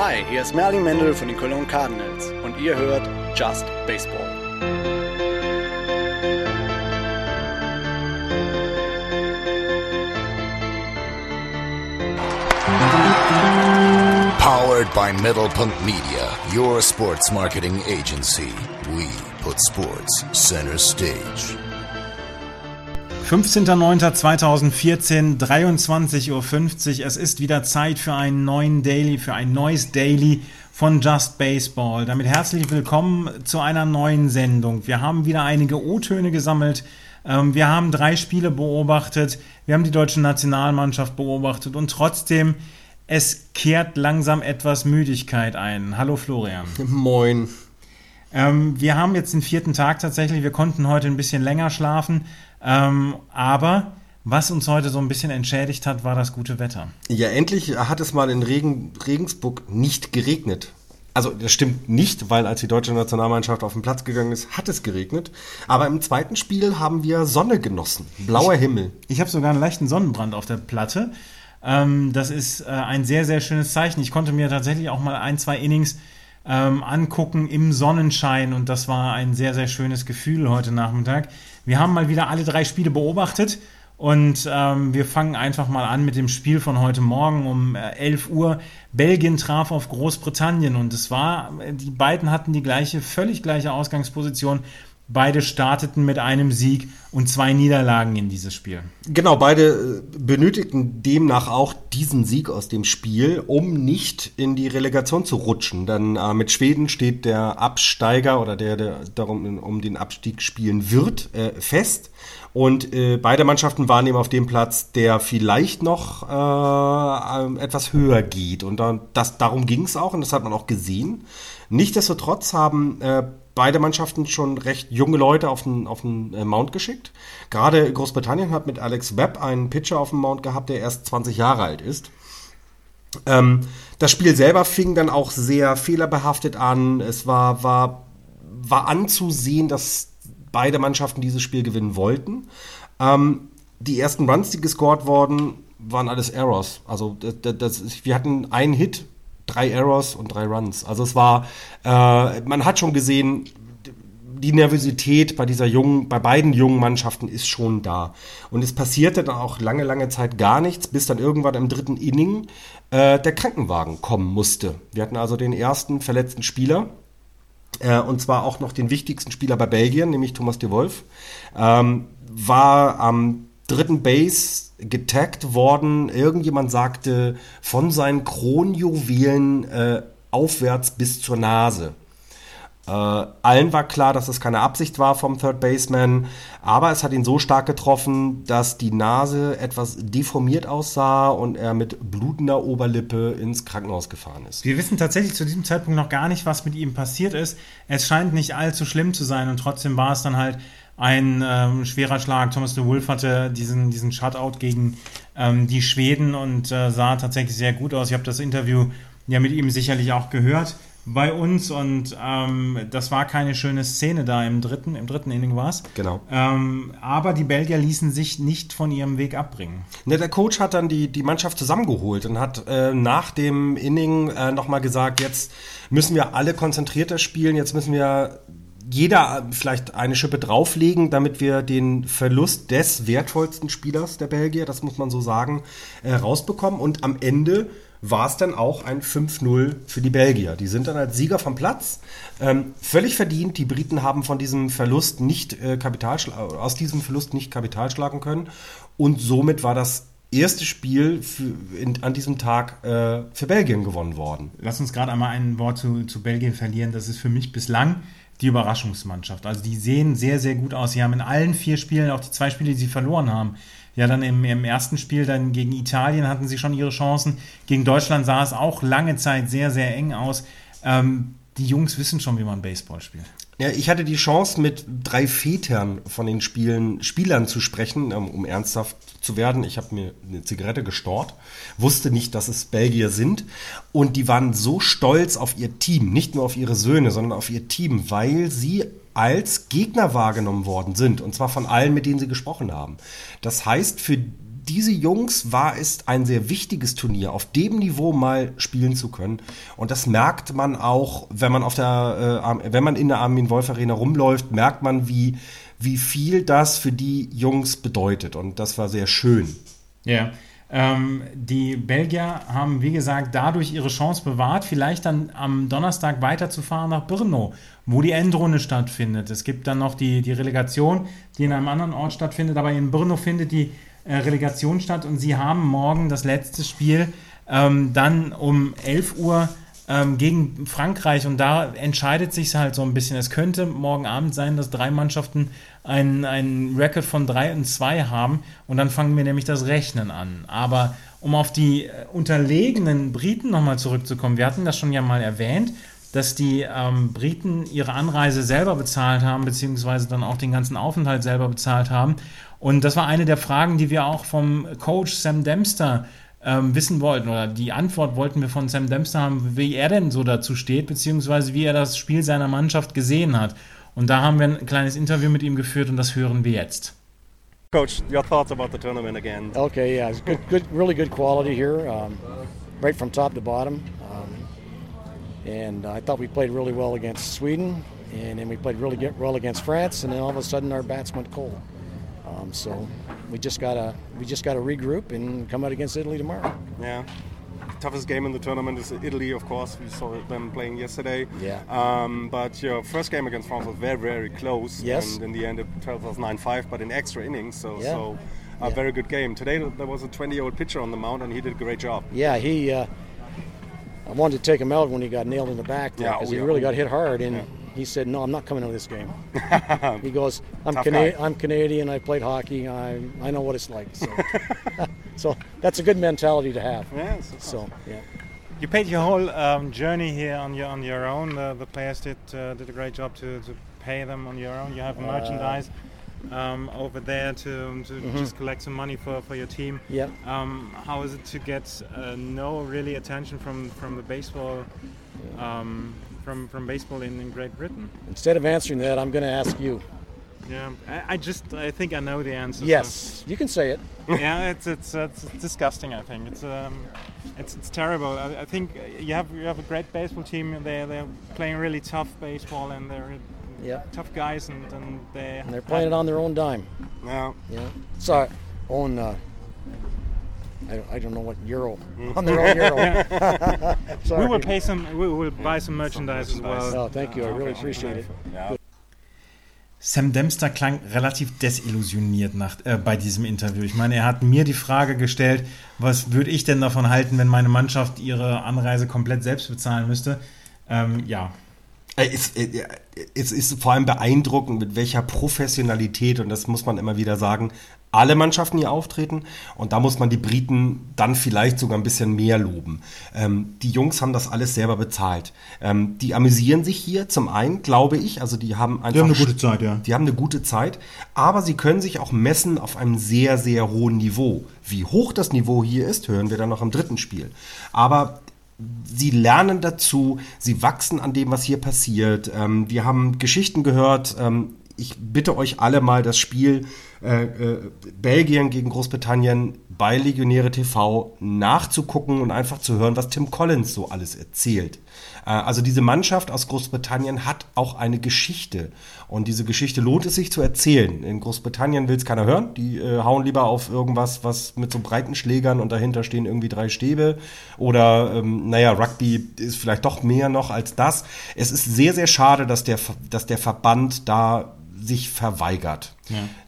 Hi, hier ist Merlin Mendel von den Cologne Cardinals und ihr hört Just Baseball. Powered by Middlepunkt Media, your sports marketing agency. We put sports center stage. 15.09.2014, 23.50 Uhr. Es ist wieder Zeit für einen neuen Daily, für ein neues Daily von Just Baseball. Damit herzlich willkommen zu einer neuen Sendung. Wir haben wieder einige O-Töne gesammelt. Ähm, wir haben drei Spiele beobachtet. Wir haben die deutsche Nationalmannschaft beobachtet und trotzdem es kehrt langsam etwas Müdigkeit ein. Hallo Florian. Moin. Ähm, wir haben jetzt den vierten Tag tatsächlich. Wir konnten heute ein bisschen länger schlafen. Ähm, aber was uns heute so ein bisschen entschädigt hat, war das gute Wetter. Ja, endlich hat es mal in Regen, Regensburg nicht geregnet. Also das stimmt nicht, weil als die deutsche Nationalmannschaft auf den Platz gegangen ist, hat es geregnet. Aber im zweiten Spiel haben wir Sonne genossen, blauer ich, Himmel. Ich habe sogar einen leichten Sonnenbrand auf der Platte. Ähm, das ist äh, ein sehr, sehr schönes Zeichen. Ich konnte mir tatsächlich auch mal ein, zwei Innings ähm, angucken im Sonnenschein und das war ein sehr, sehr schönes Gefühl heute Nachmittag. Wir haben mal wieder alle drei Spiele beobachtet und ähm, wir fangen einfach mal an mit dem Spiel von heute Morgen um äh, 11 Uhr. Belgien traf auf Großbritannien und es war, die beiden hatten die gleiche, völlig gleiche Ausgangsposition. Beide starteten mit einem Sieg und zwei Niederlagen in dieses Spiel. Genau, beide äh, benötigten demnach auch diesen Sieg aus dem Spiel, um nicht in die Relegation zu rutschen. Denn äh, mit Schweden steht der Absteiger oder der, der darum um den Abstieg spielen wird, äh, fest. Und äh, beide Mannschaften waren eben auf dem Platz, der vielleicht noch äh, etwas höher geht. Und das, darum ging es auch und das hat man auch gesehen. Nichtsdestotrotz haben äh, beide Mannschaften schon recht junge Leute auf den, auf den äh, Mount geschickt. Gerade Großbritannien hat mit Alex Webb einen Pitcher auf dem Mount gehabt, der erst 20 Jahre alt ist. Ähm, das Spiel selber fing dann auch sehr fehlerbehaftet an. Es war, war, war anzusehen, dass beide Mannschaften dieses Spiel gewinnen wollten. Ähm, die ersten Runs, die gescored wurden, waren alles Errors. Also das, das, wir hatten einen Hit drei Errors und drei Runs. Also es war, äh, man hat schon gesehen, die Nervosität bei dieser jungen, bei beiden jungen Mannschaften ist schon da. Und es passierte dann auch lange, lange Zeit gar nichts, bis dann irgendwann im dritten Inning äh, der Krankenwagen kommen musste. Wir hatten also den ersten verletzten Spieler. Äh, und zwar auch noch den wichtigsten Spieler bei Belgien, nämlich Thomas de Wolf. Ähm, war am dritten Base getaggt worden. Irgendjemand sagte, von seinen Kronjuwelen äh, aufwärts bis zur Nase. Äh, allen war klar, dass es keine Absicht war vom Third Baseman, aber es hat ihn so stark getroffen, dass die Nase etwas deformiert aussah und er mit blutender Oberlippe ins Krankenhaus gefahren ist. Wir wissen tatsächlich zu diesem Zeitpunkt noch gar nicht, was mit ihm passiert ist. Es scheint nicht allzu schlimm zu sein und trotzdem war es dann halt ein ähm, schwerer Schlag. Thomas de Wolf hatte diesen, diesen Shutout gegen ähm, die Schweden und äh, sah tatsächlich sehr gut aus. Ich habe das Interview ja mit ihm sicherlich auch gehört bei uns und ähm, das war keine schöne Szene da im dritten, im dritten Inning war es. Genau. Ähm, aber die Belgier ließen sich nicht von ihrem Weg abbringen. Ne, der Coach hat dann die, die Mannschaft zusammengeholt und hat äh, nach dem Inning äh, nochmal gesagt, jetzt müssen wir alle konzentrierter spielen, jetzt müssen wir jeder vielleicht eine Schippe drauflegen, damit wir den Verlust des wertvollsten Spielers der Belgier, das muss man so sagen, äh, rausbekommen. Und am Ende war es dann auch ein 5-0 für die Belgier. Die sind dann als Sieger vom Platz. Ähm, völlig verdient. Die Briten haben von diesem Verlust nicht äh, Kapital aus diesem Verlust nicht Kapital schlagen können. Und somit war das erste Spiel für, in, an diesem Tag äh, für Belgien gewonnen worden. Lass uns gerade einmal ein Wort zu, zu Belgien verlieren. Das ist für mich bislang die Überraschungsmannschaft. Also die sehen sehr, sehr gut aus. Sie haben in allen vier Spielen, auch die zwei Spiele, die sie verloren haben, ja dann im, im ersten Spiel dann gegen Italien hatten sie schon ihre Chancen. Gegen Deutschland sah es auch lange Zeit sehr, sehr eng aus. Ähm, die Jungs wissen schon, wie man Baseball spielt. Ja, ich hatte die Chance, mit drei Vätern von den Spielen, Spielern zu sprechen, ähm, um ernsthaft zu werden. Ich habe mir eine Zigarette gestort, wusste nicht, dass es Belgier sind. Und die waren so stolz auf ihr Team, nicht nur auf ihre Söhne, sondern auf ihr Team, weil sie als Gegner wahrgenommen worden sind. Und zwar von allen, mit denen sie gesprochen haben. Das heißt, für diese Jungs war es ein sehr wichtiges Turnier, auf dem Niveau mal spielen zu können. Und das merkt man auch, wenn man auf der, äh, wenn man in der Armin Wolf Arena rumläuft, merkt man, wie, wie viel das für die Jungs bedeutet. Und das war sehr schön. Ja. Ähm, die Belgier haben, wie gesagt, dadurch ihre Chance bewahrt, vielleicht dann am Donnerstag weiterzufahren nach Brno, wo die Endrunde stattfindet. Es gibt dann noch die, die Relegation, die in einem anderen Ort stattfindet, aber in Brno findet die Relegation statt und sie haben morgen das letzte Spiel ähm, dann um 11 Uhr ähm, gegen Frankreich und da entscheidet sich halt so ein bisschen. Es könnte morgen Abend sein, dass drei Mannschaften einen, einen Record von 3 und 2 haben und dann fangen wir nämlich das Rechnen an. Aber um auf die äh, unterlegenen Briten nochmal zurückzukommen, wir hatten das schon ja mal erwähnt, dass die ähm, Briten ihre Anreise selber bezahlt haben, beziehungsweise dann auch den ganzen Aufenthalt selber bezahlt haben. Und das war eine der Fragen, die wir auch vom Coach Sam Dempster ähm, wissen wollten, oder die Antwort wollten wir von Sam Dempster haben, wie er denn so dazu steht, beziehungsweise wie er das Spiel seiner Mannschaft gesehen hat. Und da haben wir ein kleines Interview mit ihm geführt und das hören wir jetzt. Coach, your thoughts about the tournament again? Okay, yeah, it's good, good, really good quality here, um, right from top to bottom. Um, and I thought we played really well against Sweden, and then we played really well against France, and then all of a sudden our bats went cold. Um, so we just gotta we just gotta regroup and come out against Italy tomorrow. Yeah. Toughest game in the tournament is Italy, of course. We saw them playing yesterday. Yeah. Um, but your first game against France was very, very close. Yes. And in the end, it was 9-5, but in extra innings. So, Yeah. so a Yeah. very good game. Today there was a 20-year-old pitcher on the mound, and he did a great job. Yeah, he. Uh, I wanted to take him out when he got nailed in the back Yeah, because oh, he yeah. really got hit hard, and Yeah. He said, "No, I'm not coming out of this game." he goes, "I'm Cana- I'm Canadian. I played hockey. I I know what it's like." So, so that's a good mentality to have. Yeah. So yeah. You paid your whole um, journey here on your on your own. The, the players did uh, did a great job to, to pay them on your own. You have merchandise um, over there to, to just collect some money for, for your team. Yep. Um, how is it to get uh, no really attention from from the baseball um, from from baseball in, in Great Britain? Instead of answering that, I'm going to ask you. Yeah, I, I just I think I know the answer. so- Yes, you can say it. yeah, it's it's, it's disgusting. I think it's um, it's, it's terrible. I, I think you have you have a great baseball team. They they're playing really tough baseball and they're Yeah. tough guys and, and they And they're playing it on their own dime. Yeah. Yeah. Sorry, own. Uh, I, don't, I don't know what euro on their own euro. Sorry. We will pay some. We will buy some merchandise as well. Oh, thank you. I really appreciate it. Sam Dempster klang relativ desillusioniert nach, äh, bei diesem Interview. Ich meine, er hat mir die Frage gestellt, was würde ich denn davon halten, wenn meine Mannschaft ihre Anreise komplett selbst bezahlen müsste? Ähm, ja, Äh, Es, äh, es ist vor allem beeindruckend, mit welcher Professionalität, und das muss man immer wieder sagen, alle Mannschaften hier auftreten. Und da muss man die Briten dann vielleicht sogar ein bisschen mehr loben. Ähm, die Jungs haben das alles selber bezahlt. Ähm, die amüsieren sich hier zum einen, glaube ich. Also die haben einfach. haben eine gute Zeit, ja. Die haben eine gute Zeit. Aber sie können sich auch messen auf einem sehr, sehr hohen Niveau. Wie hoch das Niveau hier ist, hören wir dann noch im dritten Spiel. Aber sie lernen dazu, sie wachsen an dem, was hier passiert. Ähm, wir haben Geschichten gehört. Ähm, ich bitte euch alle mal das Spiel äh, äh, Belgien gegen Großbritannien bei Legionäre TV nachzugucken und einfach zu hören, was Tim Collins so alles erzählt. Äh, also diese Mannschaft aus Großbritannien hat auch eine Geschichte und diese Geschichte lohnt es sich zu erzählen. In Großbritannien will es keiner hören. Die äh, hauen lieber auf irgendwas, was mit so breiten Schlägern und dahinter stehen irgendwie drei Stäbe oder ähm, naja, Rugby ist vielleicht doch mehr noch als das. Es ist sehr, sehr schade, dass der, dass der Verband da sich verweigert.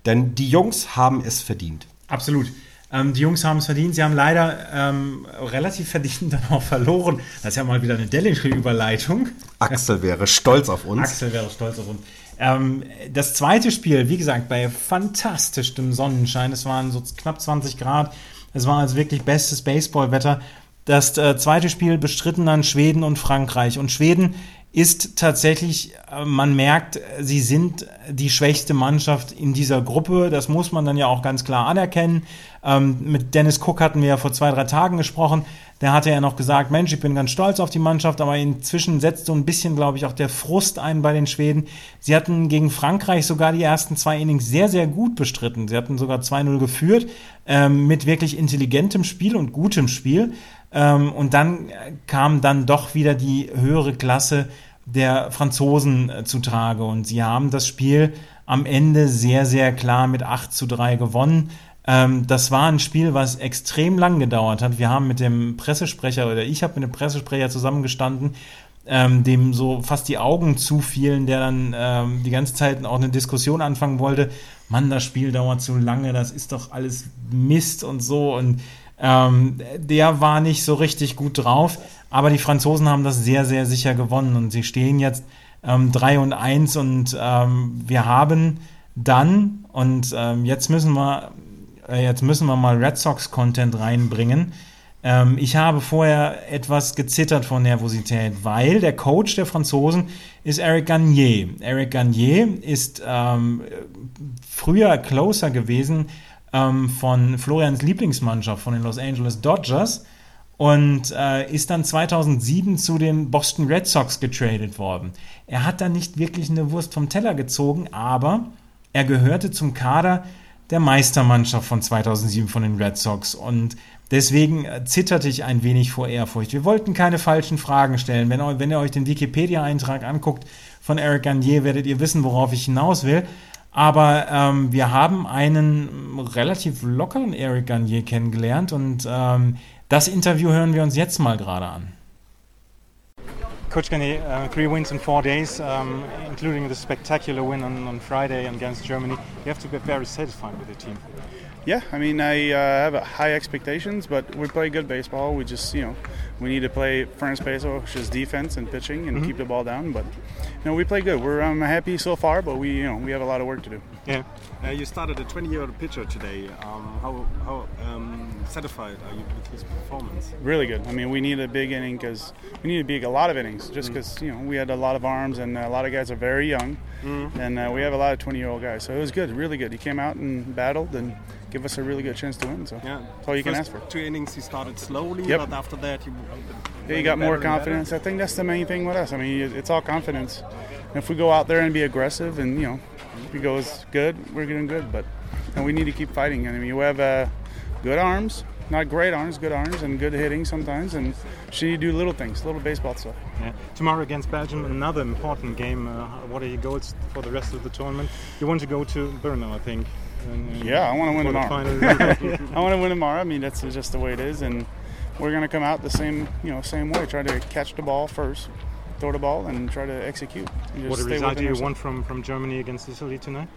Denn die Jungs haben es verdient. Absolut. Ähm, die Jungs haben es verdient. Sie haben leider ähm, relativ verdient dann auch verloren. Das ist ja mal wieder eine dänische Überleitung. Axel wäre stolz auf uns. Axel wäre stolz auf uns. Ähm, das zweite Spiel, wie gesagt, bei fantastischem Sonnenschein. Es waren so knapp 20 Grad. Es war also wirklich bestes Baseballwetter. Das äh, zweite Spiel bestritten dann Schweden und Frankreich. Und Schweden ist tatsächlich, äh, man merkt, sie sind die schwächste Mannschaft in dieser Gruppe. Das muss man dann ja auch ganz klar anerkennen. Ähm, mit Dennis Cook hatten wir ja vor zwei, drei Tagen gesprochen. Der hatte ja noch gesagt, Mensch, ich bin ganz stolz auf die Mannschaft, aber inzwischen setzt so ein bisschen, glaube ich, auch der Frust ein bei den Schweden. Sie hatten gegen Frankreich sogar die ersten zwei Innings sehr, sehr gut bestritten. Sie hatten sogar 2-0 geführt, ähm, mit wirklich intelligentem Spiel und gutem Spiel. Ähm, und dann kam dann doch wieder die höhere Klasse der Franzosen äh, zutage. Und sie haben das Spiel am Ende sehr, sehr klar mit 8 zu 3 gewonnen. Ähm, das war ein Spiel, was extrem lang gedauert hat. Wir haben mit dem Pressesprecher oder ich habe mit dem Pressesprecher zusammengestanden, ähm, dem so fast die Augen zufielen, der dann ähm, die ganze Zeit auch eine Diskussion anfangen wollte. Mann, das Spiel dauert zu lange, das ist doch alles Mist und so. Und ähm, der war nicht so richtig gut drauf, aber die Franzosen haben das sehr, sehr sicher gewonnen und sie stehen jetzt ähm, 3 und 1 und ähm, wir haben dann, und ähm, jetzt müssen wir, äh, jetzt müssen wir mal Red Sox-Content reinbringen. Ähm, ich habe vorher etwas gezittert vor Nervosität, weil der Coach der Franzosen ist Eric Garnier. Eric Garnier ist ähm, früher Closer gewesen ähm, von Florians Lieblingsmannschaft, von den Los Angeles Dodgers und äh, ist dann 2007 zu den Boston Red Sox getradet worden. Er hat dann nicht wirklich eine Wurst vom Teller gezogen, aber er gehörte zum Kader der Meistermannschaft von 2007 von den Red Sox und deswegen äh, zitterte ich ein wenig vor Ehrfurcht. Wir wollten keine falschen Fragen stellen. Wenn, wenn ihr euch den Wikipedia-Eintrag anguckt von Eric Garnier, werdet ihr wissen, worauf ich hinaus will. Aber ähm, wir haben einen relativ lockeren Eric Garnier kennengelernt und ähm, das Interview hören wir uns jetzt mal gerade an. Coach Garnier, uh, three wins in four days, um, including the spectacular win on, on Friday against Germany. You have to be very satisfied with the team. Yeah, I mean, I uh, have high expectations, but we play good baseball. We just, you know, we need to play first base, which is defense and pitching, and mm-hmm. keep the ball down. But you know, we play good. We're um, happy so far, but we, you know, we have a lot of work to do. Yeah. Uh, you started a 20-year-old pitcher today. Um, how how um, satisfied are you with his performance? Really good. I mean, we need a big inning because we need to big a lot of innings, just because mm. you know we had a lot of arms and a lot of guys are very young, mm. and uh, we have a lot of 20-year-old guys. So it was good, really good. He came out and battled and give us a really good chance to win. So yeah. that's all you First can ask for. Two innings, he started slowly, yep. but after that, he, yeah, he got more confidence. I think that's the main thing with us. I mean, it's all confidence. if we go out there and be aggressive, and you know, if it goes good, we're doing good. But and we need to keep fighting. I mean, we have uh, good arms, not great arms, good arms, and good hitting sometimes, and she do little things, little baseball stuff. Yeah. Tomorrow against Belgium, another important game. Uh, what are your goals for the rest of the tournament? You want to go to Brno, I think. And, yeah, I want to win tomorrow. I want to win tomorrow. I mean, that's just the way it is, and we're going to come out the same, you know, same way. Try to catch the ball first, throw the ball, and try to execute. What a result do you want from from Germany against Italy tonight?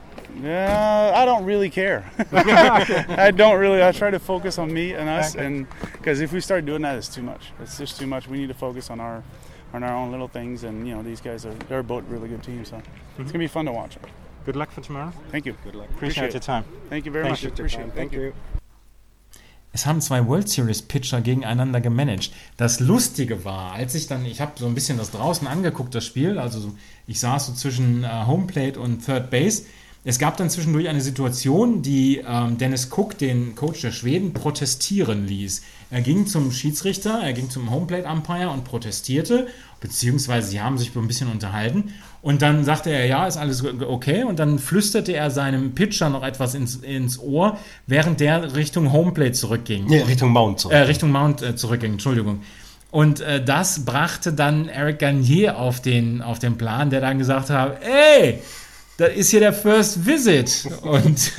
Yeah, I don't really care. I don't really. I try to focus on me and us, okay. and because if we start doing that, it's too much. It's just too much. We need to focus on our on our own little things, and you know, these guys are they're both really good teams, so mm-hmm. it's gonna be fun to watch. Good luck for tomorrow. Thank you. Good luck. Appreciate, Appreciate your time. Thank you very Thank much. You. Appreciate it. Thank, Thank you. Es haben zwei World Series Pitcher gegeneinander gemanagt. Das Lustige war, als ich dann, ich habe so ein bisschen das draußen angeguckt, das Spiel, also ich saß so zwischen äh, Homeplate und Third Base. Es gab dann zwischendurch eine Situation, die ähm, Dennis Cook, den Coach der Schweden, protestieren ließ. Er ging zum Schiedsrichter, er ging zum Homeplate Umpire und protestierte, beziehungsweise sie haben sich ein bisschen unterhalten. Und dann sagte er, ja, ist alles okay. Und dann flüsterte er seinem Pitcher noch etwas ins, ins Ohr, während der Richtung Homeplate zurückging. Nee, Richtung Mount zurück. Äh, Richtung Mount äh, zurückging, Entschuldigung. Und äh, das brachte dann Eric Garnier auf den, auf den Plan, der dann gesagt hat, ey, das ist hier der First Visit. Und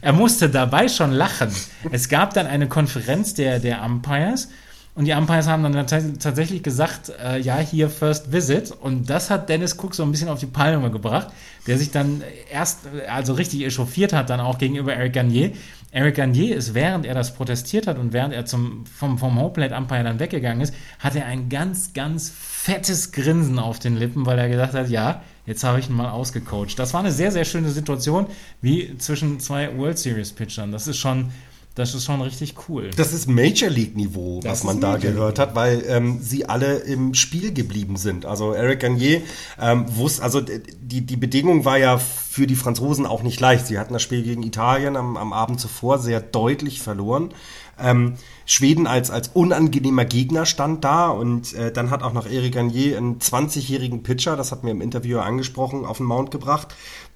er musste dabei schon lachen. Es gab dann eine Konferenz der, der Umpires und die Umpires haben dann tatsächlich gesagt, äh, ja, hier First Visit. Und das hat Dennis Cook so ein bisschen auf die Palme gebracht, der sich dann erst, also richtig echauffiert hat, dann auch gegenüber Eric Garnier. Eric Garnier ist, während er das protestiert hat und während er zum, vom, vom Homeplate Umpire dann weggegangen ist, hat er ein ganz, ganz fettes Grinsen auf den Lippen, weil er gesagt hat, ja, jetzt habe ich ihn mal ausgecoacht. Das war eine sehr, sehr schöne Situation, wie zwischen zwei World Series Pitchern. Das ist schon Das ist schon richtig cool. Das ist Major League Niveau, Das was man da Major gehört hat, weil ähm, sie alle im Spiel geblieben sind. Also Eric Garnier ähm, wusste, also die, die Bedingung war ja für die Franzosen auch nicht leicht. Sie hatten das Spiel gegen Italien am, am Abend zuvor sehr deutlich verloren. Ähm, Schweden als, als unangenehmer Gegner stand da und äh, dann hat auch noch Eric Garnier einen 20-jährigen Pitcher, das hat mir im Interview angesprochen, auf den Mount gebracht,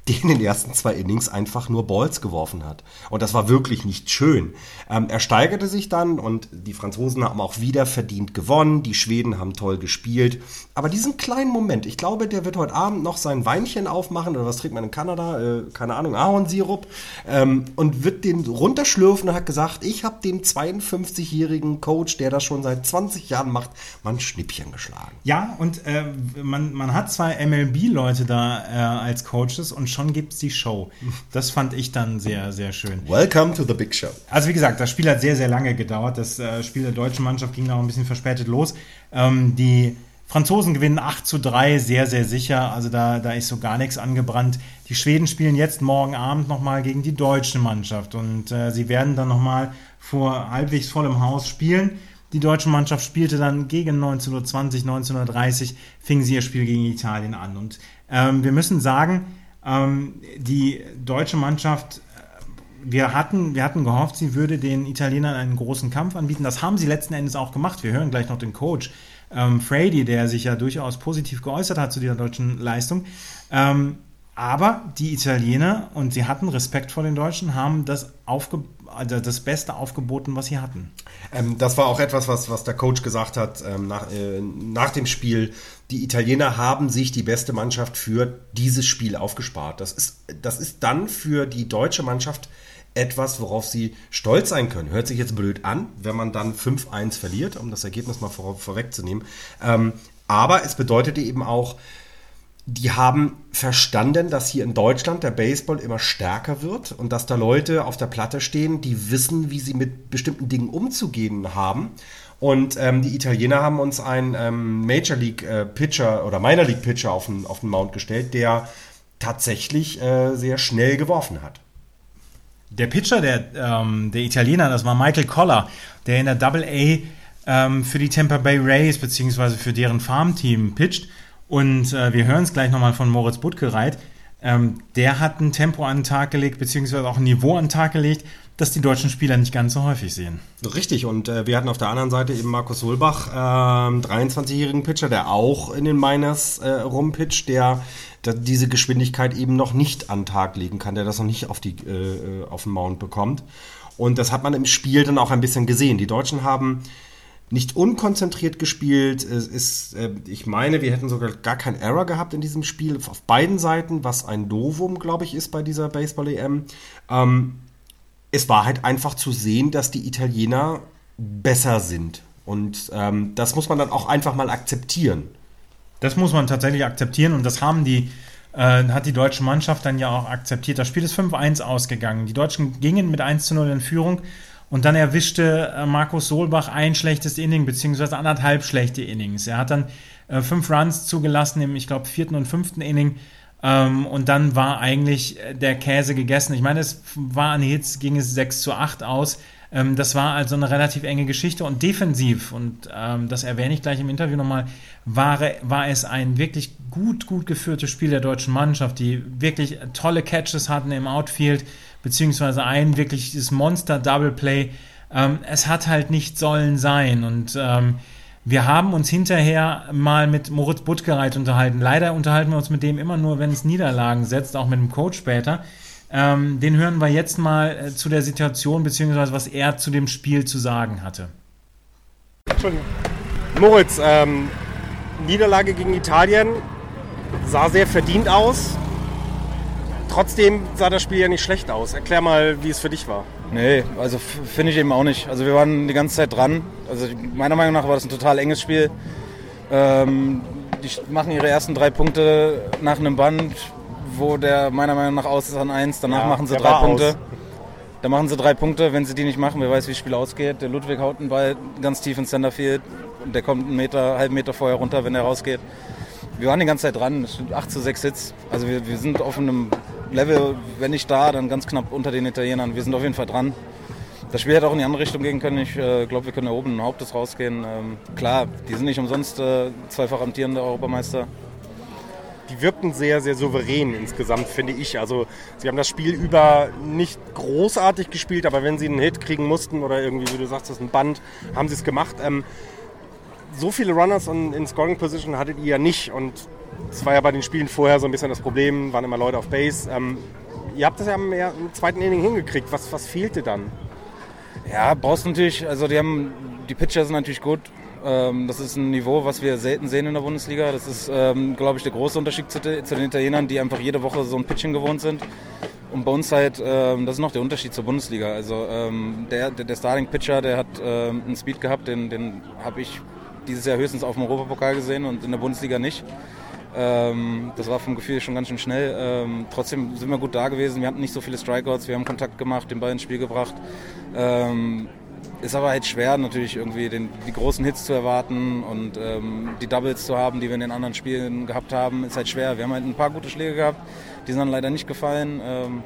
der in den ersten zwei Innings einfach nur Balls geworfen hat. Und das war wirklich nicht schön. Ähm, er steigerte sich dann und die Franzosen haben auch wieder verdient gewonnen. Die Schweden haben toll gespielt. Aber diesen kleinen Moment, ich glaube, der wird heute Abend noch sein Weinchen aufmachen oder was trinkt man in Kanada? Äh, keine Ahnung, Ahornsirup. Ähm, und wird den runterschlürfen und hat gesagt, ich habe dem 52-jährigen Coach, der das schon seit 20 Jahren macht, mal ein Schnippchen geschlagen. Ja, und äh, man, man hat zwei MLB-Leute da äh, als Coaches und schon gibt's die Show. Das fand ich dann sehr, sehr schön. Welcome to the big show. Also wie gesagt, das Spiel hat sehr, sehr lange gedauert. Das äh, Spiel der deutschen Mannschaft ging auch ein bisschen verspätet los. Ähm, die Franzosen gewinnen 8 zu 3, sehr, sehr sicher. Also da, da ist so gar nichts angebrannt. Die Schweden spielen jetzt morgen Abend nochmal gegen die deutsche Mannschaft. Und äh, sie werden dann nochmal vor halbwegs vollem Haus spielen. Die deutsche Mannschaft spielte dann gegen 1920, 1930, fing sie ihr Spiel gegen Italien an. Und ähm, wir müssen sagen, ähm, die deutsche Mannschaft wir hatten, wir hatten gehofft, sie würde den Italienern einen großen Kampf anbieten. Das haben sie letzten Endes auch gemacht. Wir hören gleich noch den Coach ähm, Frady, der sich ja durchaus positiv geäußert hat zu dieser deutschen Leistung. Ähm, aber die Italiener, und sie hatten Respekt vor den Deutschen, haben das, aufge also das Beste aufgeboten, was sie hatten. Ähm, das war auch etwas, was, was der Coach gesagt hat ähm, nach, äh, nach dem Spiel. Die Italiener haben sich die beste Mannschaft für dieses Spiel aufgespart. Das ist, das ist dann für die deutsche Mannschaft etwas, worauf sie stolz sein können. Hört sich jetzt blöd an, wenn man dann 5-1 verliert, um das Ergebnis mal vor, vorwegzunehmen. Ähm, aber es bedeutete eben auch, die haben verstanden, dass hier in Deutschland der Baseball immer stärker wird und dass da Leute auf der Platte stehen, die wissen, wie sie mit bestimmten Dingen umzugehen haben. Und ähm, die Italiener haben uns einen ähm, Major League äh, Pitcher oder Minor League Pitcher auf den, auf den Mount gestellt, der tatsächlich äh, sehr schnell geworfen hat. Der Pitcher der, ähm, der Italiener, das war Michael Koller, der in der Double A ähm, für die Tampa Bay Rays beziehungsweise für deren Farmteam pitcht. Und äh, wir hören es gleich nochmal von Moritz Buttgereit. Ähm, der hat ein Tempo an den Tag gelegt, beziehungsweise auch ein Niveau an den Tag gelegt, das die deutschen Spieler nicht ganz so häufig sehen. Richtig, und äh, wir hatten auf der anderen Seite eben Markus Solbach, ähm, 23-jährigen Pitcher, der auch in den Miners äh, rumpitcht, der, der diese Geschwindigkeit eben noch nicht an den Tag legen kann, der das noch nicht auf, die, äh, auf den Mount bekommt. Und das hat man im Spiel dann auch ein bisschen gesehen. Die Deutschen haben nicht unkonzentriert gespielt. Es ist, äh, ich meine, wir hätten sogar gar keinen Error gehabt in diesem Spiel auf beiden Seiten, was ein Novum, glaube ich, ist bei dieser Baseball-EM. Ähm, es war halt einfach zu sehen, dass die Italiener besser sind. Und ähm, das muss man dann auch einfach mal akzeptieren. Das muss man tatsächlich akzeptieren und das haben die, äh, hat die deutsche Mannschaft dann ja auch akzeptiert. Das Spiel ist 5-1 ausgegangen. Die Deutschen gingen mit 1 0 in Führung und dann erwischte äh, Markus Solbach ein schlechtes Inning, beziehungsweise anderthalb schlechte Innings. Er hat dann äh, fünf Runs zugelassen im, ich glaube, vierten und fünften Inning. Ähm, und dann war eigentlich äh, der Käse gegessen. Ich meine, es war an Hits, ging es 6 zu 8 aus. Ähm, das war also eine relativ enge Geschichte und defensiv, und ähm, das erwähne ich gleich im Interview nochmal, war, war es ein wirklich gut, gut geführtes Spiel der deutschen Mannschaft, die wirklich tolle Catches hatten im Outfield, beziehungsweise ein wirkliches Monster-Double-Play. Ähm, es hat halt nicht sollen sein und ähm, wir haben uns hinterher mal mit Moritz Buttgereit unterhalten. Leider unterhalten wir uns mit dem immer nur, wenn es Niederlagen setzt, auch mit dem Coach später. Ähm, den hören wir jetzt mal äh, zu der Situation, beziehungsweise was er zu dem Spiel zu sagen hatte. Entschuldigung. Moritz, ähm, Niederlage gegen Italien sah sehr verdient aus. Trotzdem sah das Spiel ja nicht schlecht aus. Erklär mal, wie es für dich war. Nee, also finde ich eben auch nicht. Also wir waren die ganze Zeit dran. Also meiner Meinung nach war das ein total enges Spiel. Ähm, die machen ihre ersten drei Punkte nach einem Band, wo der meiner Meinung nach aus ist an eins. Danach Ja, machen sie drei Punkte. aus. Da machen sie drei Punkte. Wenn sie die nicht machen, wer weiß, wie das Spiel ausgeht. Der Ludwig haut einen Ball ganz tief ins Centerfield. Der kommt einen Meter, halben Meter vorher runter, wenn er rausgeht. Wir waren die ganze Zeit dran. Es sind 8 zu 6 Hits. Also wir, wir sind auf einem Level, wenn nicht da, dann ganz knapp unter den Italienern. Wir sind auf jeden Fall dran. das Spiel hätte auch in die andere Richtung gehen können. Ich äh, glaube, wir können erhobenen Hauptes rausgehen. Ähm, klar, die sind nicht umsonst äh, zweifach amtierende Europameister. Die wirkten sehr, sehr souverän insgesamt, finde ich. Also sie haben das Spiel über nicht großartig gespielt, aber wenn sie einen Hit kriegen mussten oder irgendwie, wie du sagst, das ist ein Band, haben sie es gemacht. Ähm, so viele Runners in, in Scoring Position hattet ihr ja nicht und es war ja bei den Spielen vorher so ein bisschen das Problem, waren immer Leute auf Base. Ähm, ihr habt das ja im, zweiten Inning hingekriegt. Was, was fehlte dann? Ja, brauchst natürlich, also die haben, die Pitcher sind natürlich gut. Ähm, das ist ein Niveau, was wir selten sehen in der Bundesliga. Das ist, ähm, glaube ich, der große Unterschied zu, zu, den Italienern, die einfach jede Woche so ein Pitching gewohnt sind. Und bei uns halt, ähm, das ist noch der Unterschied zur Bundesliga. Also ähm, der, der, der Starting Pitcher, der hat ähm, einen Speed gehabt, den, den habe ich dieses Jahr höchstens auf dem Europapokal gesehen und in der Bundesliga nicht. Ähm, das war vom Gefühl schon ganz schön schnell. Ähm, trotzdem sind wir gut da gewesen. Wir hatten nicht so viele Strikeouts. Wir haben Kontakt gemacht, den Ball ins Spiel gebracht. Ähm, ist aber halt schwer natürlich irgendwie den, die großen Hits zu erwarten und ähm, die Doubles zu haben, die wir in den anderen Spielen gehabt haben, ist halt schwer. Wir haben halt ein paar gute Schläge gehabt, die sind dann leider nicht gefallen. Ähm,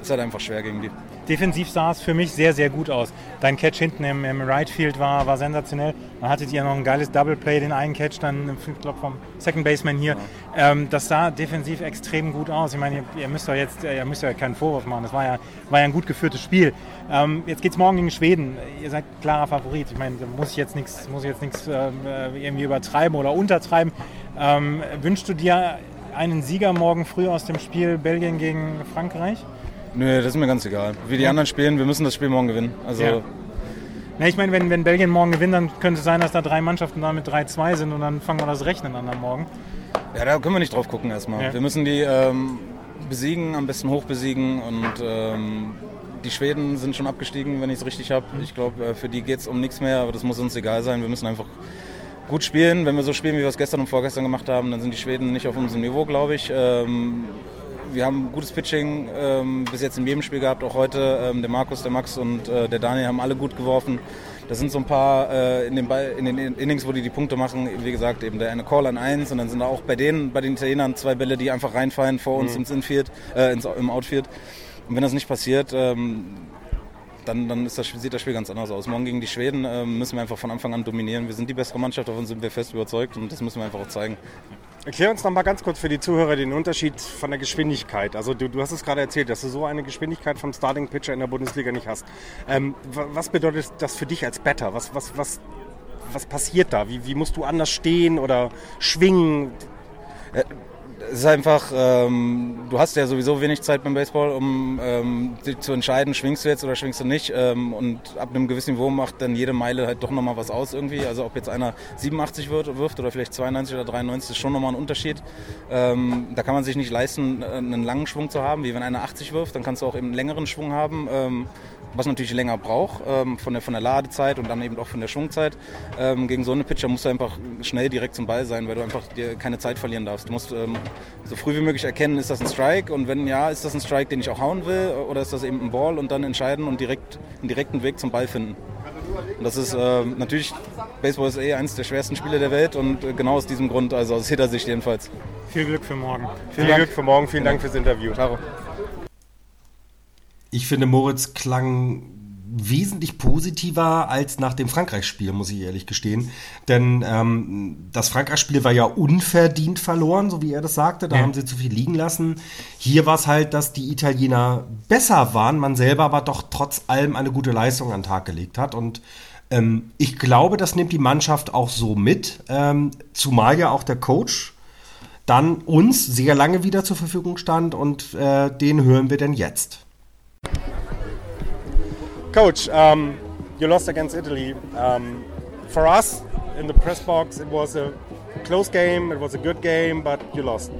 ist halt einfach schwer gegen die. Defensiv sah es für mich sehr, sehr gut aus. Dein Catch hinten im, im Right Field war, war sensationell. Dann hattet ihr noch ein geiles Double Play, den einen Catch dann, ich glaube, vom Second Baseman hier. Ja. Ähm, das sah defensiv extrem gut aus. Ich meine, ihr, ihr müsst doch jetzt, ihr müsst ja keinen Vorwurf machen. Das war ja, war ja ein gut geführtes Spiel. Ähm, jetzt geht es morgen gegen Schweden. Ihr seid klarer Favorit. Ich meine, da muss ich jetzt nichts, muss ich jetzt nichts äh, irgendwie übertreiben oder untertreiben. Ähm, wünschst du dir einen Sieger morgen früh aus dem Spiel Belgien gegen Frankreich? Nö, das ist mir ganz egal. Wie die anderen spielen, wir müssen das Spiel morgen gewinnen. Also ja. Ja, ich meine, wenn, wenn Belgien morgen gewinnt, dann könnte es sein, dass da drei Mannschaften da mit 3-2 sind und dann fangen wir das Rechnen an am Morgen. Ja, da können wir nicht drauf gucken erstmal. Ja. Wir müssen die ähm, besiegen, am besten hoch besiegen und ähm, die Schweden sind schon abgestiegen, wenn ich es richtig habe. Ich glaube, äh, für die geht es um nichts mehr, aber das muss uns egal sein. Wir müssen einfach gut spielen. Wenn wir so spielen, wie wir es gestern und vorgestern gemacht haben, dann sind die Schweden nicht auf unserem Niveau, glaube ich. Ähm, wir haben gutes Pitching ähm, bis jetzt in jedem Spiel gehabt, auch heute. Ähm, der Markus, der Max und äh, der Daniel haben alle gut geworfen. Da sind so ein paar äh, in, den Ball, in den Innings, wo die die Punkte machen. Wie gesagt, eben der eine Call an eins und dann sind da auch bei denen, bei den Italienern zwei Bälle, die einfach reinfallen vor uns mhm. ins Infield, äh, ins, im Outfield. Und wenn das nicht passiert, ähm, dann, dann das, sieht das Spiel ganz anders aus. Morgen gegen die Schweden äh, müssen wir einfach von Anfang an dominieren. Wir sind die bessere Mannschaft, davon sind wir fest überzeugt und das müssen wir einfach auch zeigen. Erklär uns noch mal ganz kurz für die Zuhörer den Unterschied von der Geschwindigkeit. Also du, du hast es gerade erzählt, dass du so eine Geschwindigkeit vom Starting Pitcher in der Bundesliga nicht hast. Ähm, was bedeutet das für dich als Batter? Was, was, was, was passiert da? Wie, wie musst du anders stehen oder schwingen? Äh, es ist einfach, ähm, du hast ja sowieso wenig Zeit beim Baseball, um ähm, dich zu entscheiden, schwingst du jetzt oder schwingst du nicht. Ähm, und ab einem gewissen Niveau macht dann jede Meile halt doch nochmal was aus irgendwie. Also ob jetzt einer 87 wird, wirft oder vielleicht 92 oder 93, ist schon nochmal ein Unterschied. Ähm, da kann man sich nicht leisten, einen langen Schwung zu haben, wie wenn einer 80 wirft, dann kannst du auch eben einen längeren Schwung haben. Was natürlich länger braucht, ähm, von, der, von der Ladezeit und dann eben auch von der Schwungzeit. Ähm, gegen so eine Pitcher musst du einfach schnell direkt zum Ball sein, weil du einfach dir keine Zeit verlieren darfst. Du musst ähm, so früh wie möglich erkennen, ist das ein Strike und wenn ja, ist das ein Strike, den ich auch hauen will oder ist das eben ein Ball und dann entscheiden und direkt einen direkten Weg zum Ball finden. Und das ist äh, natürlich, Baseball ist eh eines der schwersten Spiele der Welt und äh, genau aus diesem Grund, also aus Hittersicht jedenfalls. Viel Glück für morgen. Viel Dank. Glück für morgen, vielen Dank fürs Interview. Ciao. Ich finde, Moritz klang wesentlich positiver als nach dem Frankreich-Spiel, muss ich ehrlich gestehen. Denn ähm, das Frankreich-Spiel war ja unverdient verloren, so wie er das sagte. Da ja. haben sie zu viel liegen lassen. Hier war es halt, dass die Italiener besser waren, man selber aber doch trotz allem eine gute Leistung an den Tag gelegt hat. Und ähm, ich glaube, das nimmt die Mannschaft auch so mit, ähm, zumal ja auch der Coach dann uns sehr lange wieder zur Verfügung stand und äh, den hören wir denn jetzt. Coach, um, you lost against Italy. Um, for us in the press box, it was a close game, it was a good game, but you lost.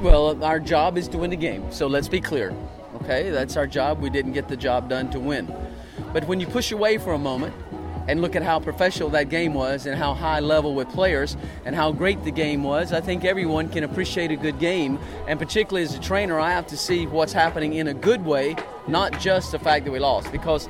Well, our job is to win the game, so let's be clear. Okay, that's our job. We didn't get the job done to win. But when you push away for a moment and look at how professional that game was and how high level with players and how great the game was, I think everyone can appreciate a good game. And particularly as a trainer, I have to see what's happening in a good way, not just the fact that we lost. Because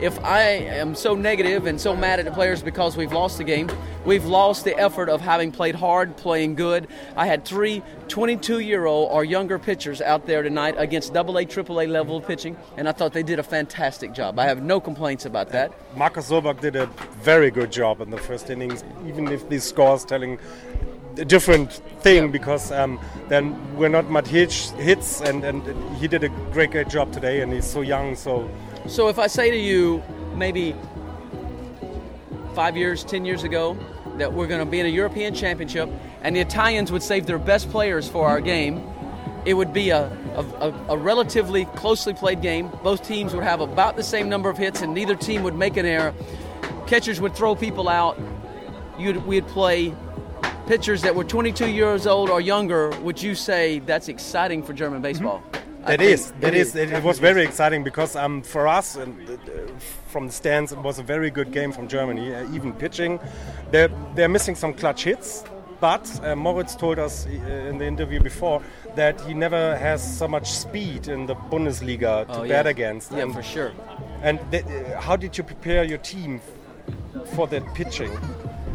if I am so negative and so mad at the players because we've lost the game, we've lost the effort of having played hard, playing good. I had three 22 year old or younger pitchers out there tonight against AA, AAA level pitching, and I thought they did a fantastic job. I have no complaints about that. Marcus Sobak did a very good job in the first innings, even if the scores telling a different thing because um, then we're not much hits, hits and, and he did a great, great job today and he's so young so So if I say to you, maybe five years, ten years ago, that we're going to be in a European Championship, and the Italians would save their best players for our game, it would be a, a, a relatively closely played game. Both teams would have about the same number of hits, and neither team would make an error. Catchers would throw people out. You'd, we'd play pitchers that were 22 years old or younger. Would you say that's exciting for German baseball? I It think is. It is. It, it was very exciting because um, for us, and uh, from the stands, it was a very good game from Germany. Uh, even pitching, they're they're missing some clutch hits. But uh, Moritz told us uh, in the interview before that he never has so much speed in the Bundesliga to Oh, bat yeah. against. Yeah, and, for sure. And th- uh, how did you prepare your team for that pitching?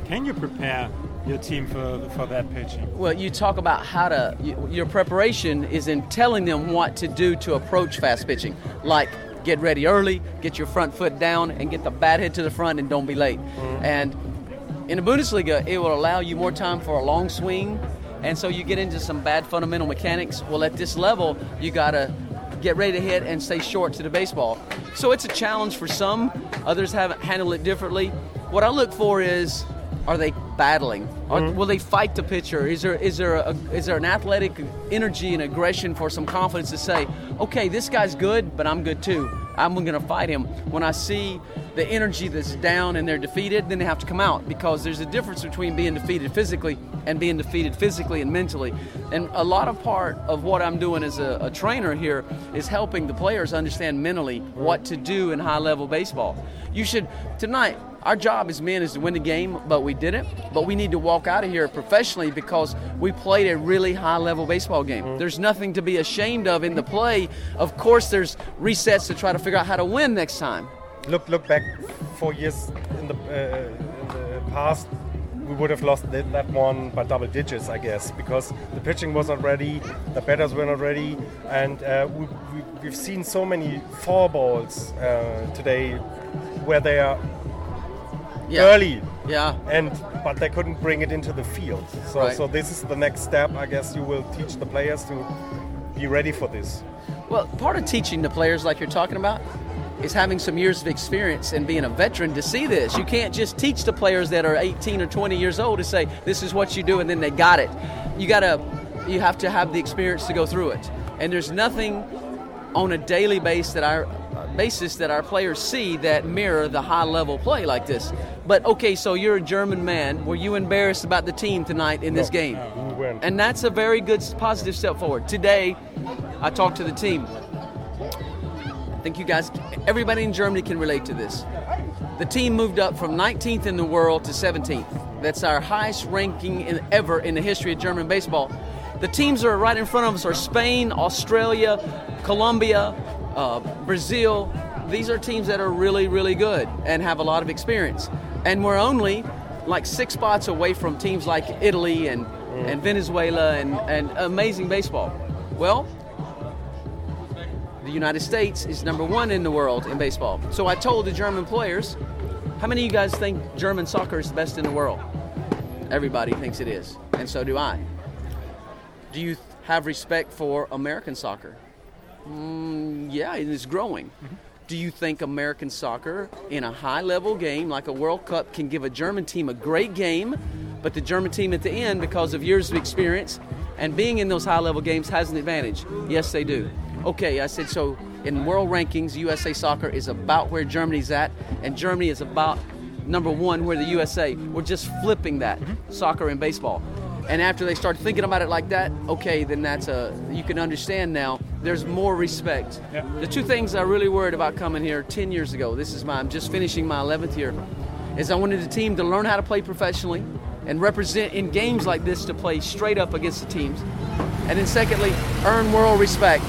Can you prepare your team for for that pitching? Well, you talk about how to, your preparation is in telling them what to do to approach fast pitching. Like, get ready early, get your front foot down, and get the bat head to the front, and don't be late. Mm-hmm. And in the Bundesliga, it will allow you more time for a long swing, and so you get into some bad fundamental mechanics. Well, at this level, you got to get ready to hit and stay short to the baseball. So it's a challenge for some. Others haven't handled it differently. What I look for is are they battling? Are, mm-hmm. Will they fight the pitcher? Is there is there a, is there an athletic energy and aggression for some confidence to say, okay, this guy's good, but I'm good too. I'm going to fight him. When I see the energy that's down and they're defeated, then they have to come out because there's a difference between being defeated physically and being defeated physically and mentally. And a lot of part of what I'm doing as a, a trainer here is helping the players understand mentally what to do in high level baseball. You should tonight. Our job as men is to win the game, but we didn't. But we need to walk out of here professionally because we played a really high level baseball game. There's nothing to be ashamed of in the play. Of course, there's resets to try to figure out how to win next time. Look, look back four years in the, uh, in the past. We would have lost that, that one by double digits, I guess, because the pitching was not ready, the batters were not ready, and uh, we, we, we've seen so many four balls uh, today where they are Yeah. early, Yeah. and but they couldn't bring it into the field. So, Right. so this is the next step. I guess you will teach the players to be ready for this. Well, part of teaching the players like you're talking about is having some years of experience and being a veteran to see this. You can't just teach the players that are 18 or 20 years old to say this is what you do and then they got it. You got to you have to have the experience to go through it. And there's nothing on a daily basis that our basis that our players see that mirror the high level play like this. But okay, so you're a German man. Were you embarrassed about the team tonight in this No, game? we weren't. And that's a very good positive step forward. Today, I talked to the team. I think you guys, everybody in Germany can relate to this. The team moved up from 19th in the world to 17th. That's our highest ranking in, ever in the history of German baseball. The teams that are right in front of us are Spain, Australia, Colombia, uh, Brazil. These are teams that are really, really good and have a lot of experience. And we're only like six spots away from teams like Italy and, and Venezuela and, and amazing baseball. Well, the United States is number one in the world in baseball. So I told the German players, how many of you guys think German soccer is the best in the world? Everybody thinks it is, and so do I. Do you have respect for American soccer? Mm, yeah, it is growing. Do you think American soccer in a high level game like a World Cup can give a German team a great game, but the German team at the end, because of years of experience and being in those high level games, has an advantage? Yes, they do. Okay, I said so. In world rankings, USA soccer is about where Germany's at, and Germany is about number one where the USA. We're just flipping that soccer and baseball. And after they start thinking about it like that, okay, then that's a you can understand now. There's more respect. The two things I really worried about coming here 10 years ago. This is my I'm just finishing my 11th year. Is I wanted the team to learn how to play professionally and represent in games like this to play straight up against the teams. And then secondly, earn world respect.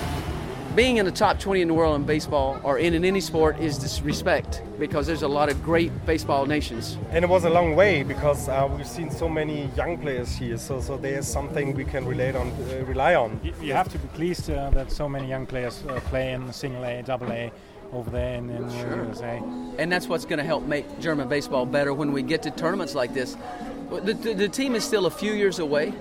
Being in the top 20 in the world in baseball or in, in any sport is this respect because there's a lot of great baseball nations. And it was a long way because uh, we've seen so many young players here, so so there's something we can relate on, uh, rely on. You, you have to be pleased uh, that so many young players uh, play in single A, double A over there in, in Sure. the USA. And that's what's going to help make German baseball better when we get to tournaments like this. The, the, the team is still a few years away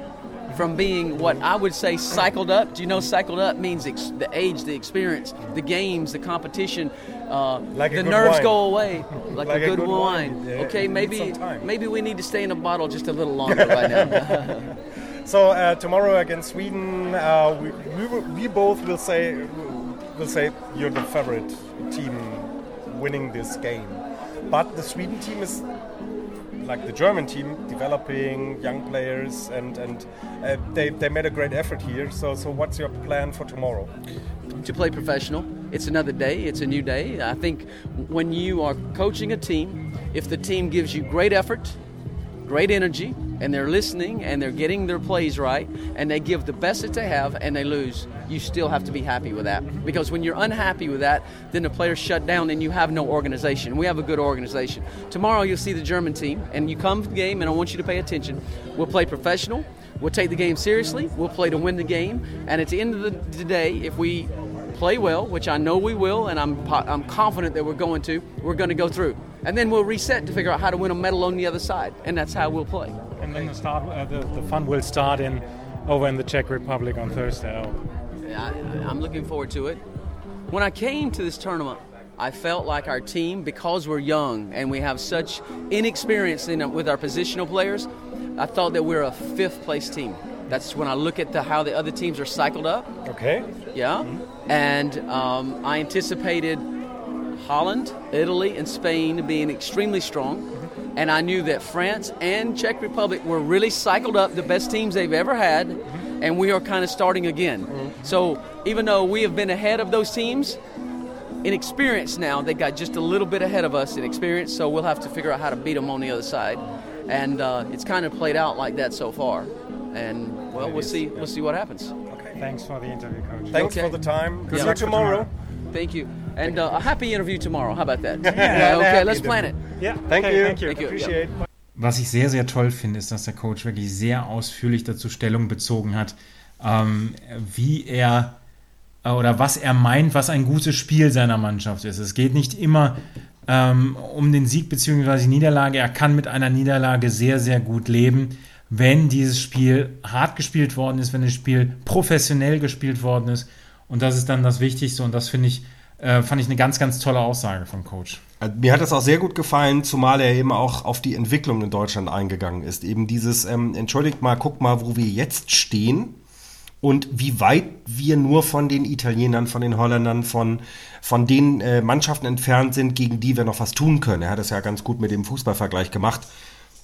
from being what I would say cycled up. Do you know cycled up means ex- the age, the experience, the games, the competition. Uh, Like the nerves wine. go away, like, Like a a good, good wine. wine. Yeah, okay, maybe maybe we need to stay in a bottle just a little longer right now. So uh, tomorrow against Sweden, uh, we, we, we both will say will say you're the favorite team winning this game, but the Sweden team is like the German team, developing young players, and and uh, they, they made a great effort here. So so what's your plan for tomorrow? to play professional. It's another day, it's a new day. I think when you are coaching a team, if the team gives you great effort, great energy, and they're listening and they're getting their plays right, and they give the best that they have and they lose, you still have to be happy with that. Because when you're unhappy with that, then the players shut down and you have no organization. We have a good organization. Tomorrow you'll see the German team, and you come to the game, and I want you to pay attention. We'll play professional. We'll take the game seriously. We'll play to win the game. And at the end of the, day, if we play well, which I know we will, and I'm, I'm confident that we're going to, we're going to go through. And then we'll reset to figure out how to win a medal on the other side. And that's how we'll play. And then the start, uh, the, the fun will start in over in the Czech Republic on Thursday. I, I'm looking forward to it. When I came to this tournament, I felt like our team, because we're young and we have such inexperience in, with our positional players, I thought that we're a fifth place team. That's when I look at the, how the other teams are cycled up. Okay. Yeah. And um, I anticipated Holland, Italy, and Spain being extremely strong. And I knew that France and Czech Republic were really cycled up, the best teams they've ever had. And we are kind of starting again. So even though we have been ahead of those teams, in experience now, they got just a little bit ahead of us in experience. So we'll have to figure out how to beat them on the other side. And uh, it's kind of played out like that so far. And well, we'll see. We'll see what happens. Thanks for the interview, coach. Thanks Okay. for the time. Good Yeah. luck tomorrow. Thank you. And uh, a happy interview tomorrow. How about that? Yeah, okay, let's plan it. Yeah. Thank okay, you. Thank you. Thank you. Appreciate. Was ich sehr, sehr toll finde, ist, dass der Coach wirklich sehr ausführlich dazu Stellung bezogen hat, ähm, wie er äh, oder was er meint, was ein gutes Spiel seiner Mannschaft ist. Es geht nicht immer ähm, um den Sieg bzw. die Niederlage. Er kann mit einer Niederlage sehr, sehr gut leben, wenn dieses Spiel hart gespielt worden ist, wenn das Spiel professionell gespielt worden ist. Und das ist dann das Wichtigste und das finde ich, äh, fand ich eine ganz, ganz tolle Aussage vom Coach. Also Mir hat das auch sehr gut gefallen, zumal er eben auch auf die Entwicklung in Deutschland eingegangen ist. Eben dieses, ähm, entschuldigt mal, guck mal, wo wir jetzt stehen und wie weit wir nur von den Italienern, von den Holländern, von, von den äh, Mannschaften entfernt sind, gegen die wir noch was tun können. Er hat es ja ganz gut mit dem Fußballvergleich gemacht.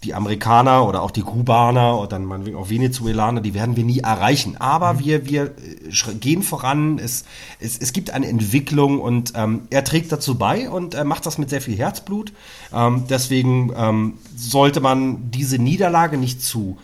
Die Amerikaner oder auch die Kubaner oder dann meinetwegen auch Venezuelaner, die werden wir nie erreichen. Aber wir, wir äh, gehen voran, es, es, es gibt eine Entwicklung und ähm, er trägt dazu bei und äh, macht das mit sehr viel Herzblut. Ähm, deswegen ähm, sollte man diese Niederlage nicht zu,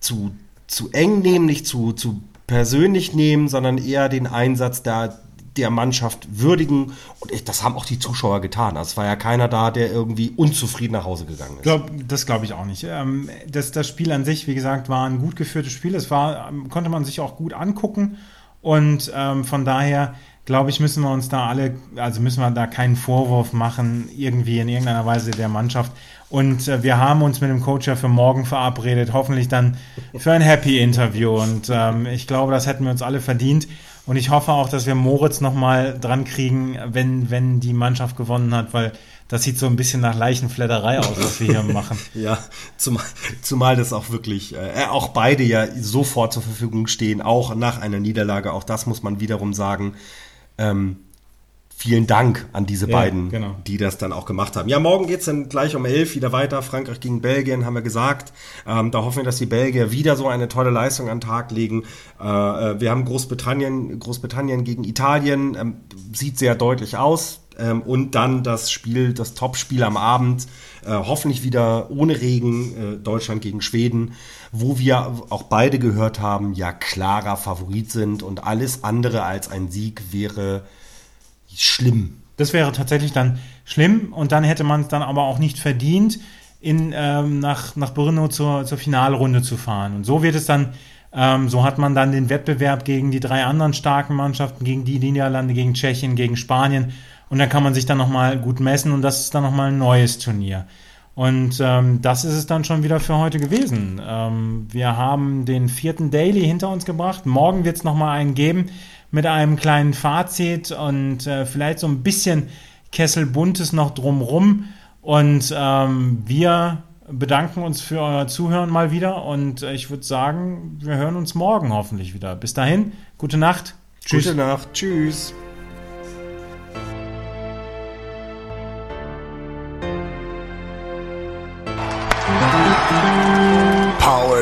zu, zu eng nehmen, nicht zu, zu persönlich nehmen, sondern eher den Einsatz der, der Mannschaft würdigen. Und ich, das haben auch die Zuschauer getan. Es war ja keiner da, der irgendwie unzufrieden nach Hause gegangen ist. Glaub, das glaube ich auch nicht. Ähm, das, das Spiel an sich, wie gesagt, war ein gut geführtes Spiel. Es war, ähm, konnte man sich auch gut angucken. Und ähm, von daher, glaube ich, müssen wir uns da alle, also müssen wir da keinen Vorwurf machen, irgendwie in irgendeiner Weise der Mannschaft. Und äh, wir haben uns mit dem Coach ja für morgen verabredet, hoffentlich dann für ein Happy-Interview. Und ähm, ich glaube, das hätten wir uns alle verdient. Und ich hoffe auch, dass wir Moritz nochmal dran kriegen, wenn, wenn die Mannschaft gewonnen hat, weil das sieht so ein bisschen nach Leichenfledderei aus, was wir hier machen. Ja, zumal, zumal das auch wirklich, äh, auch beide ja sofort zur Verfügung stehen, auch nach einer Niederlage. Auch das muss man wiederum sagen. Ähm, vielen Dank an diese Ja, beiden, genau. die das dann auch gemacht haben. Ja, morgen geht's dann gleich um elf wieder weiter. Frankreich gegen Belgien, haben wir gesagt. Ähm, da hoffen wir, dass die Belgier wieder so eine tolle Leistung an den Tag legen. Äh, äh, wir haben Großbritannien, Großbritannien gegen Italien. Ähm, sieht sehr deutlich aus. ähm, und dann das Spiel, das Topspiel am Abend, äh, hoffentlich wieder ohne Regen, äh, Deutschland gegen Schweden, wo wir auch beide gehört haben, ja klarer Favorit sind und alles andere als ein Sieg wäre schlimm. Das wäre tatsächlich dann schlimm und dann hätte man es dann aber auch nicht verdient, in, ähm, nach, nach Brno zur, zur Finalrunde zu fahren. Und so wird es dann ähm, so hat man dann den Wettbewerb gegen die drei anderen starken Mannschaften, gegen die Niederlande, gegen Tschechien, gegen Spanien. Und dann kann man sich dann nochmal gut messen und das ist dann nochmal ein neues Turnier. Und ähm, das ist es dann schon wieder für heute gewesen. Ähm, wir haben den vierten Daily hinter uns gebracht. Morgen wird es nochmal einen geben mit einem kleinen Fazit und äh, vielleicht so ein bisschen Kessel Buntes noch drumrum. Und ähm, wir bedanken uns für euer Zuhören mal wieder und ich würde sagen, wir hören uns morgen hoffentlich wieder. Bis dahin, gute Nacht. Tschüss. Gute Nacht. Tschüss.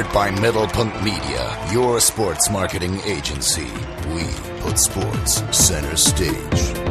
Powered by Middlepunkt Media, your sports marketing agency. We put sports center stage.